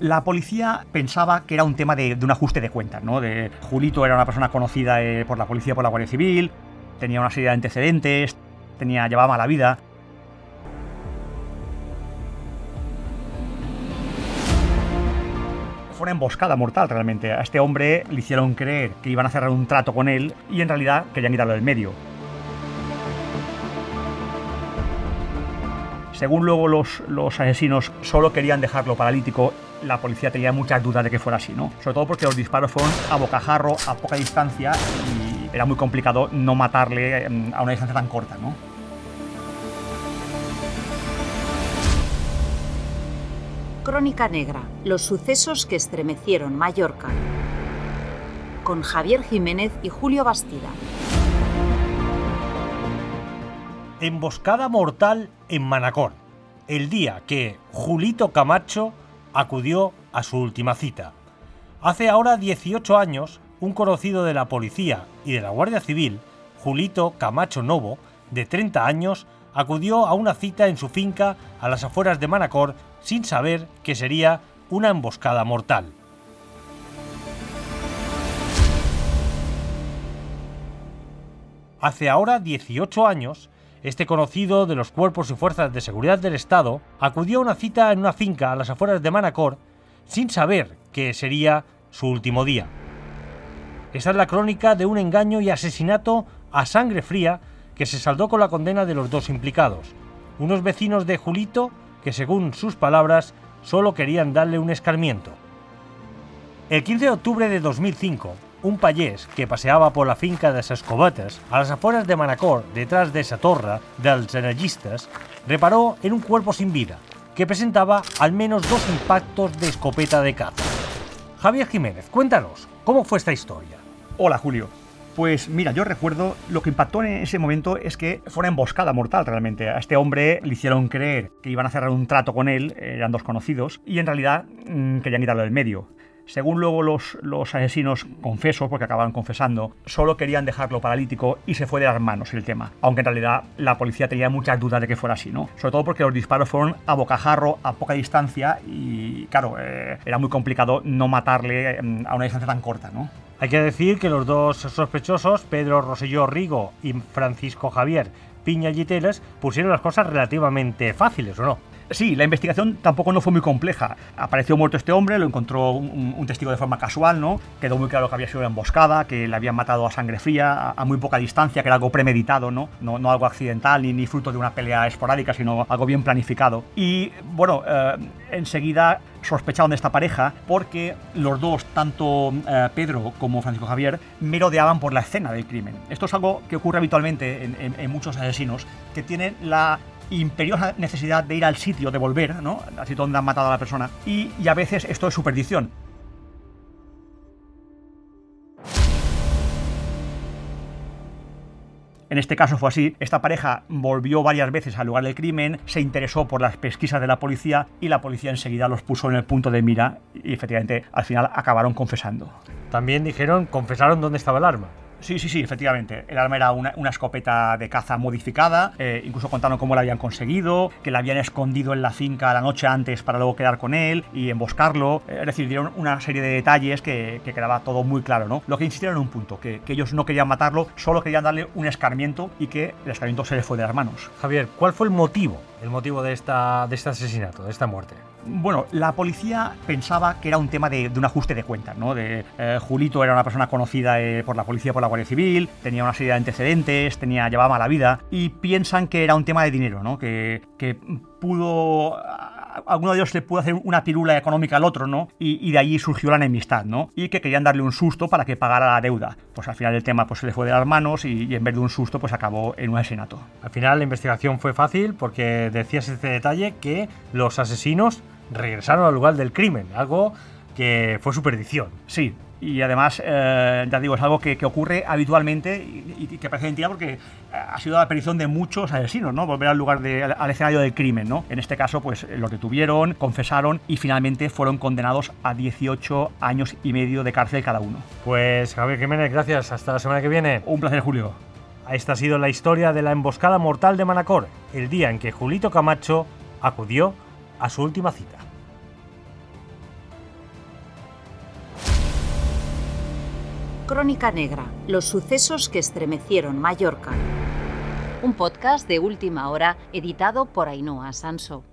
La policía pensaba que era un tema de, un ajuste de cuentas, ¿no? De Julito era una persona conocida eh, por la policía, por la Guardia Civil, tenía una serie de antecedentes, tenía, llevaba mala vida. Fue una emboscada mortal realmente. A este hombre le hicieron creer que iban a cerrar un trato con él y en realidad querían quitarlo del medio. Según luego los, los asesinos solo querían dejarlo paralítico, la policía tenía muchas dudas de que fuera así, ¿no? Sobre todo porque los disparos fueron a bocajarro, a poca distancia y era muy complicado no matarle em, a una distancia tan corta, ¿no? Crónica Negra, los sucesos que estremecieron Mallorca, con Javier Jiménez y Julio Bastida. Emboscada mortal en Manacor, el día que Julito Camacho acudió a su última cita. Hace ahora 18 años, un conocido de la policía y de la Guardia Civil, Julito Camacho Novo, de 30 años, acudió a una cita en su finca a las afueras de Manacor sin saber que sería una emboscada mortal. Hace ahora 18 años, este conocido de los cuerpos y fuerzas de seguridad del Estado acudió a una cita en una finca a las afueras de Manacor sin saber que sería su último día. Esta es la crónica de un engaño y asesinato a sangre fría que se saldó con la condena de los dos implicados, unos vecinos de Julito que según sus palabras solo querían darle un escarmiento. El 15 de octubre de 2005, un payés que paseaba por la finca de Escobetes, a las afueras de Manacor, detrás de esa torre dels energistas, reparó en un cuerpo sin vida, que presentaba al menos dos impactos de escopeta de caza. Javier Jiménez, cuéntanos, ¿cómo fue esta historia? Hola Julio. Pues mira, yo recuerdo lo que impactó en ese momento es que fue una emboscada mortal realmente. A este hombre le hicieron creer que iban a cerrar un trato con él, eran dos conocidos, y en realidad mmm, querían quitarlo del medio. Según luego los, los asesinos confesos, porque acabaron confesando, solo querían dejarlo paralítico y se fue de las manos el tema. Aunque en realidad la policía tenía muchas dudas de que fuera así, ¿no? Sobre todo porque los disparos fueron a bocajarro, a poca distancia y, claro, eh, era muy complicado no matarle eh, a una distancia tan corta, ¿no? Hay que decir que los dos sospechosos, Pedro Roselló Rigo y Francisco Javier Piña Giteles, pusieron las cosas relativamente fáciles, ¿o no? Sí, la investigación tampoco no fue muy compleja. Apareció muerto este hombre, lo encontró un, testigo de forma casual, ¿no? Quedó muy claro que había sido una emboscada, que le habían matado a sangre fría, a, a muy poca distancia, que era algo premeditado, ¿no? No, no algo accidental ni, ni, fruto de una pelea esporádica, sino algo bien planificado. Y bueno, eh, enseguida sospecharon de esta pareja porque los dos, tanto eh, Pedro como Francisco Javier, merodeaban por la escena del crimen. Esto es algo que ocurre habitualmente en, muchos asesinos, que tienen la imperiosa necesidad de ir al sitio, de volver, ¿no? Sitio donde han matado a la persona. Y, y a veces esto es su perdición. En este caso fue así. Esta pareja volvió varias veces al lugar del crimen, se interesó por las pesquisas de la policía y la policía enseguida los puso en el punto de mira y efectivamente al final acabaron confesando. También dijeron, confesaron dónde estaba el arma. Sí, sí, sí, efectivamente. El arma era una, escopeta de caza modificada. Eh, incluso contaron cómo la habían conseguido, que la habían escondido en la finca la noche antes para luego quedar con él y emboscarlo. Es decir, dieron una serie de detalles que, que quedaba todo muy claro, ¿no? Lo que insistieron en un punto, que, que, ellos no querían matarlo, solo querían darle un escarmiento y que el escarmiento se le fue de las manos. Javier, ¿cuál fue el motivo? El motivo de, esta, de este asesinato, de esta muerte. Bueno, la policía pensaba que era un tema de, un ajuste de cuentas, ¿no? De, eh, Julito era una persona conocida eh, por la policía, por la Guardia Civil, tenía una serie de antecedentes, tenía, llevaba mala vida, y piensan que era un tema de dinero, ¿no? Que, pudo alguno de ellos le pudo hacer una pirula económica al otro, ¿no? Y, y, de allí surgió la enemistad, ¿no? Y que querían darle un susto para que pagara la deuda. Pues al final el tema pues, se le fue de las manos y, y en vez de un susto, pues acabó en un asesinato. Al final la investigación fue fácil porque decías este detalle que los asesinos regresaron al lugar del crimen, algo que fue su perdición. Sí, y además, eh, ya digo, es algo que, que ocurre habitualmente y, y, que parece mentira porque ha sido la perdición de muchos asesinos, ¿no? Volver al lugar, de, al escenario del crimen, ¿no? En este caso, pues los detuvieron, confesaron y finalmente fueron condenados a 18 años y medio de cárcel cada uno. Pues Javier Jiménez, gracias. Hasta la semana que viene. Un placer, Julio. Esta ha sido la historia de la emboscada mortal de Manacor, el día en que Julito Camacho acudió a su última cita. Crónica Negra, los sucesos que estremecieron Mallorca. Un podcast de última hora editado por Ainhoa Sanso.